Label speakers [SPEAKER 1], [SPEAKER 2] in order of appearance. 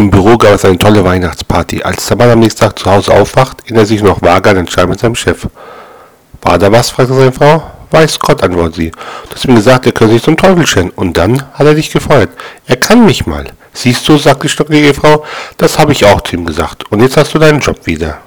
[SPEAKER 1] Im Büro gab es eine tolle Weihnachtsparty. Als der Mann am nächsten Tag zu Hause aufwacht, erinnert er sich noch vage an den Streit mit seinem Chef. War da was? fragte seine Frau. Weiß Gott, antwortet sie. Du hast ihm gesagt, er könne sich zum Teufel stellen. Und dann hat er dich gefeuert. Er kann mich mal. Siehst du, sagt die stockige Frau, das habe ich auch zu ihm gesagt. Und jetzt hast du deinen Job wieder.